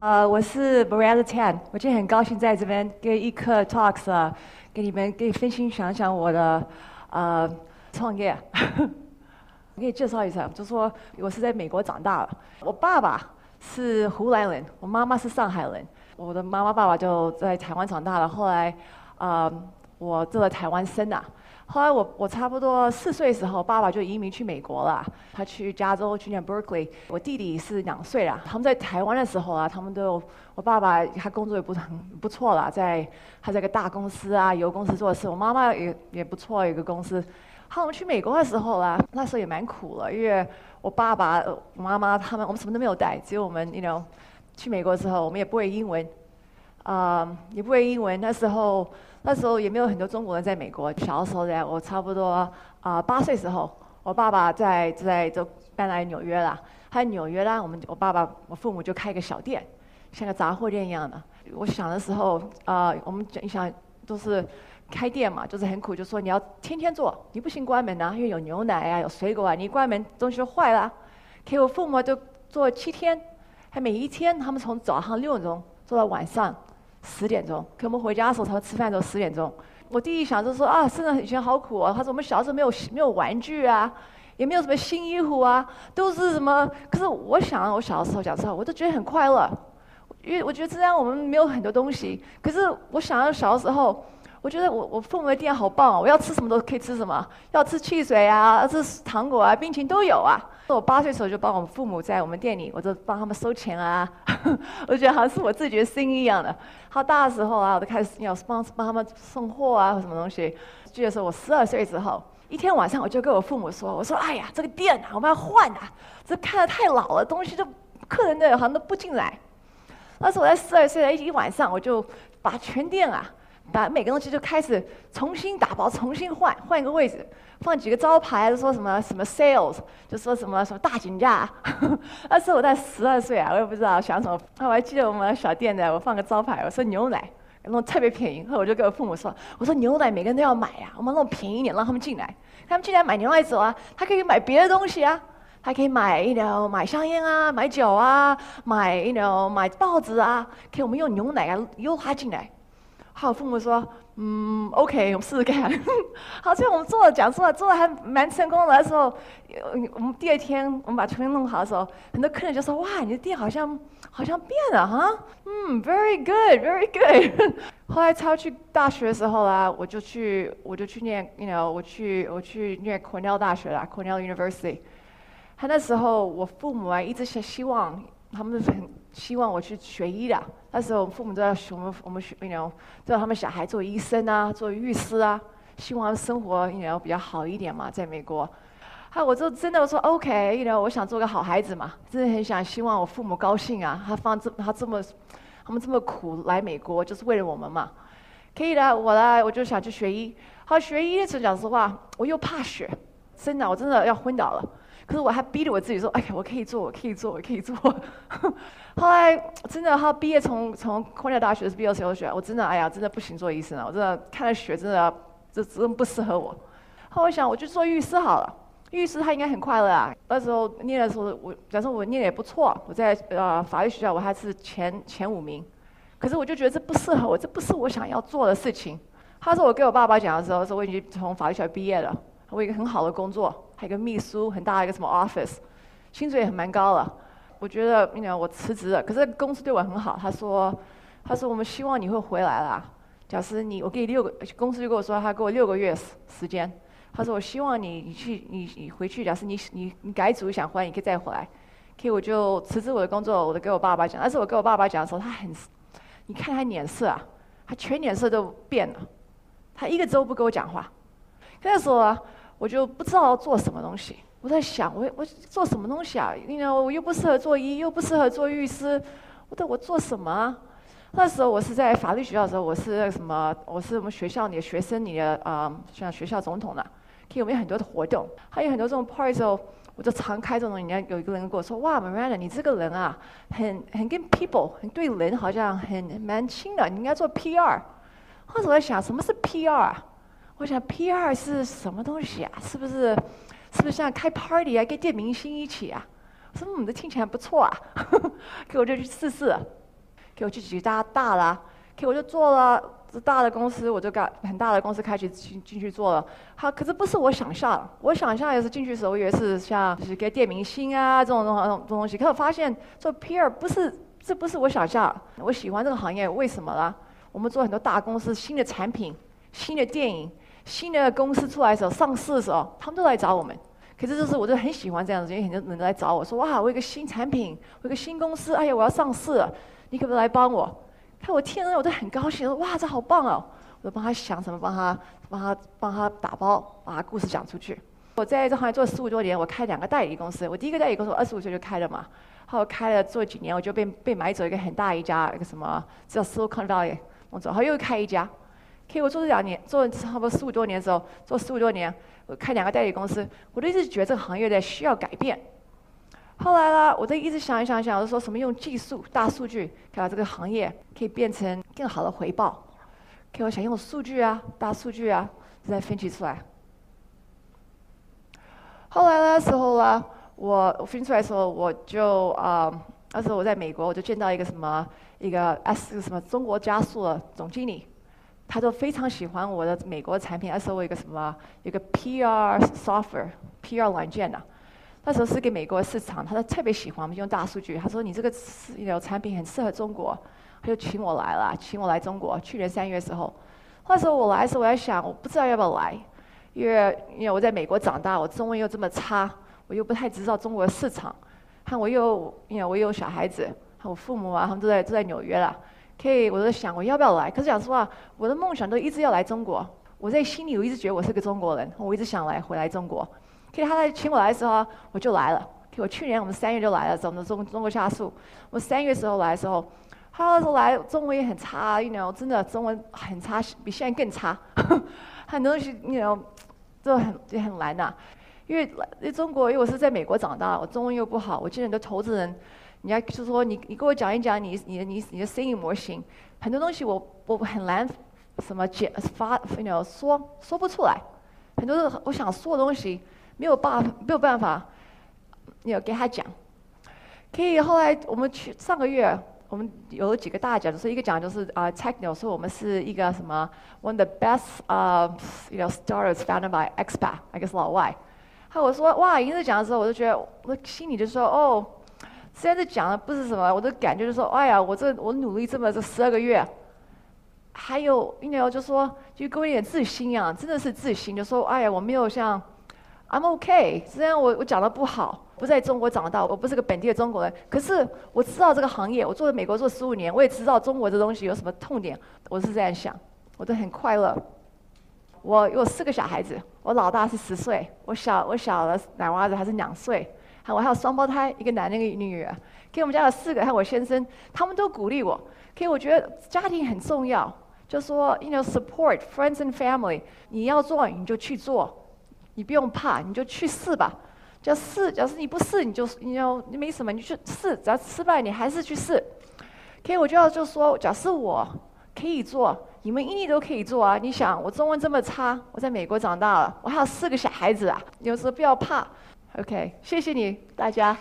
呃，我是 Miranda Tan，我今天很高兴在这边跟一课 Talks 啊，给你们给分享想想我的呃创业。我给你介绍一下，就说我是在美国长大的，我爸爸是湖南人，我妈妈是上海人，我的妈妈爸爸就在台湾长大了，后来啊，我做了台湾生的。后来我我差不多四岁时候，爸爸就移民去美国了。他去加州去念 Berkeley。我弟弟是两岁了。他们在台湾的时候啊，他们都我爸爸他工作也不是很不错了，在他在个大公司啊，油公司做事。我妈妈也也不错，一个公司。好，我们去美国的时候啦，那时候也蛮苦了，因为我爸爸、我妈妈他们我们什么都没有带，只有我们，you know，去美国的时候我们也不会英文，啊，也不会英文。那时候。那时候也没有很多中国人在美国。小的时候呢，我差不多啊八岁时候，我爸爸在在就搬来纽约了。他在纽约啦，我们我爸爸我父母就开一个小店，像个杂货店一样的。我想的时候啊，我们你想都是开店嘛，就是很苦，就说你要天天做，你不行关门啊，因为有牛奶啊，有水果啊，你一关门东西就坏了。给我父母就做七天，还每一天他们从早上六点钟做到晚上。十点钟，可我们回家的时候，他们吃饭的时候十点钟。我弟弟想着说啊，真的以前好苦啊。他说我们小时候没有没有玩具啊，也没有什么新衣服啊，都是什么？可是我想，我小的时候讲实话，我都觉得很快乐，因为我觉得这样我们没有很多东西。可是我想要小的时候。我觉得我我父母的店好棒哦！我要吃什么都可以吃什么，要吃汽水啊，要吃糖果啊，冰淇淋都有啊。我八岁时候就帮我们父母在我们店里，我就帮他们收钱啊。我觉得好像是我自己的心一样的。好大的时候啊，我就开始要帮帮他们送货啊，或什么东西。记得说我十二岁之后，一天晚上我就跟我父母说：“我说哎呀，这个店啊，我们要换啊，这看着太老了，东西都客人的好像都不进来。”那时我在十二岁的一晚上，我就把全店啊。把每个东西就开始重新打包，重新换，换一个位置，放几个招牌，说什么什么 sales，就说什么什么大减价。那时候我在十二岁啊，我也不知道想什么。我还记得我们小店的，我放个招牌，我说牛奶，弄特别便宜。后来我就跟我父母说，我说牛奶每个人都要买呀，我们弄便宜一点，让他们进来。他们进来买牛奶走啊，他可以买别的东西啊，他可以买一了买香烟啊，买酒啊，买一了买报纸啊，可以我们用牛奶啊诱他进来。好，父母说，嗯，OK，我们试试看。好，像我们做了，讲错了，做的还蛮成功的。那时候，我们第二天我们把全弄好的时候，很多客人就说：“哇，你的店好像好像变了哈。”嗯，Very good，Very good。后来超去大学的时候啊，我就去我就去念，you know，我去我去念 Cornell 大学啦，Cornell University。他那时候我父母啊一直希希望，他们很希望我去学医的。那时候我父母都要我们我们学，你知道，都要他们小孩做医生啊，做律师啊，希望生活你知道比较好一点嘛，在美国。哈，我就真的我说 OK，你知道，我想做个好孩子嘛，真的很想希望我父母高兴啊，他放这他这么，他们这么苦来美国就是为了我们嘛。可以的，我来我就想去学医。好，学医的时候讲实话，我又怕血，真的我真的要昏倒了。可是我还逼着我自己说：“哎呀，我可以做，我可以做，我可以做。”后来真的，他毕业从从康奈大学毕业时候学，我真的哎呀，真的不行做医生了。我真的看了血，真的这真不适合我。后来我想，我就做律师好了。律师他应该很快乐啊。那时候念的时候，我假设我念的也不错，我在呃法律学校我还是前前五名。可是我就觉得这不适合我，这不是我想要做的事情。他说我跟我爸爸讲的时候，说我已经从法律学校毕业了，我有一个很好的工作。还有一个秘书，很大的一个什么 office，薪水也很蛮高了。我觉得，你 know 我辞职了，可是公司对我很好。他说，他说我们希望你会回来啦。假设你，我给你六个，公司就跟我说，他给我六个月时时间。他说我希望你，你去，你你回去。假设你你你改组想回来，你可以再回来。可以，我就辞职我的工作，我就给我爸爸讲。但是我跟我爸爸讲的时候，他很，你看他脸色啊，他全脸色都变了。他一个周不跟我讲话。那时候啊。我就不知道做什么东西，我在想，我我做什么东西啊？因为我又不适合做医，又不适合做律师，我的我做什么啊？那时候我是在法律学校的时候，我是什么？我是我们学校里的学生里的啊，像学校总统呢，可以我们有很多的活动，还有很多这种 party 时候，我就常开这种。人家有一个人跟我说：“哇，Miranda，你这个人啊，很很跟 people，很对人好像很蛮亲的，你应该做 PR。”或者我在想，什么是 PR 啊？我想 PR 是什么东西啊？是不是，是不是像开 party 啊，跟电明星一起啊？我说嗯，这听起来不错啊，可我就去试试。给我去几家大了，给我就做了这大的公司，我就干很大的公司开始进进去做了。好，可是不是我想象，我想象也是进去时候，我以为是像就是给电明星啊这种这种这种东西，可我发现做 PR 不是，这不是我想象。我喜欢这个行业，为什么呢？我们做很多大公司新的产品、新的电影、新的公司出来的时候，上市的时候，他们都来找我们。可是就是我就很喜欢这样子，因为很多人来找我说：“哇，我有个新产品，我有个新公司，哎呀，我要上市了，你可不可以来帮我？”看我听了，我都很高兴，说：“哇，这好棒哦！”我就帮他想什么，帮他帮他帮他打包，把故事讲出去。我在这行业做了十五多年，我开两个代理公司。我第一个代理公司我二十五岁就开了嘛，后开了做几年，我就被被买走一个很大一家一个什么叫 Silicon Valley，我走，后又开一家。可以我做这两年，做差不多十五多年的时候，做十五多年。我开两个代理公司，我都一直觉得这个行业在需要改变。后来呢，我都一直想一想想，我说什么用技术、大数据，可以把这个行业可以变成更好的回报。可我想用数据啊、大数据啊，再分析出来。后来的时候呢，我我分析出来的时候，我就啊，那时候我在美国，我就见到一个什么一个 S 什么中国加速的总经理。他都非常喜欢我的美国产品，而且我一个什么一个 PR software，PR 软件呐。那时候是给美国市场，他都特别喜欢我们用大数据。他说你这个是有产品很适合中国，他就请我来了，请我来中国。去年三月时候，那时候我来的时候，我在想，我不知道要不要来，因为因为我在美国长大，我中文又这么差，我又不太知道中国的市场，看我又因为我有小孩子，我父母啊，他们都在都在纽约了。可以，我在想我要不要来？可是讲实话，我的梦想都一直要来中国。我在心里我一直觉得我是个中国人，我一直想来回来中国。可以，他来请我来的时候，我就来了。可以，我去年我们三月就来了，我们中中国加速。我三月时候来的时候，他那时候来中文也很差，you know，真的中文很差，比现在更差。很多东西，you know，都很也很难呐。因为在中国，因为我是在美国长大，我中文又不好，我见很多投资人。你要就是说，你你给我讲一讲你你的你你的生意模型，很多东西我我很难什么讲发，you know 说说不出来，很多我想说的东西没有办法没有办法，你要给他讲。可以后来我们去上个月我们有几个大奖，就是一个奖就是啊 techno 说我们是一个什么 one of the best 啊 you know startups founded by expat，I guess 老外。还有我说哇赢这奖的时候，我就觉得我心里就说哦。虽然是讲的不是什么，我的感觉就是说，哎呀，我这我努力这么这十二个月，还有因为就说就给我一点自信啊，真的是自信，就说哎呀，我没有像，I'm OK。虽然我我讲的不好，不在中国长大，我不是个本地的中国人，可是我知道这个行业，我做在美国做十五年，我也知道中国这东西有什么痛点，我是这样想，我都很快乐。我有四个小孩子，我老大是十岁，我小我小的奶娃子还是两岁。我还有双胞胎，一个男的，一个女儿。给我们家有四个，还有我先生，他们都鼓励我。可我觉得家庭很重要，就说，you know support friends and family。你要做你就去做，你不用怕，你就去试吧。就试，假设你不试，你就你要你没什么，你去试，只要失败你还是去试。可我就要就说，假设我可以做，你们一定都可以做啊。你想，我中文这么差，我在美国长大了，我还有四个小孩子啊，有时候不要怕。OK，谢谢你，大家。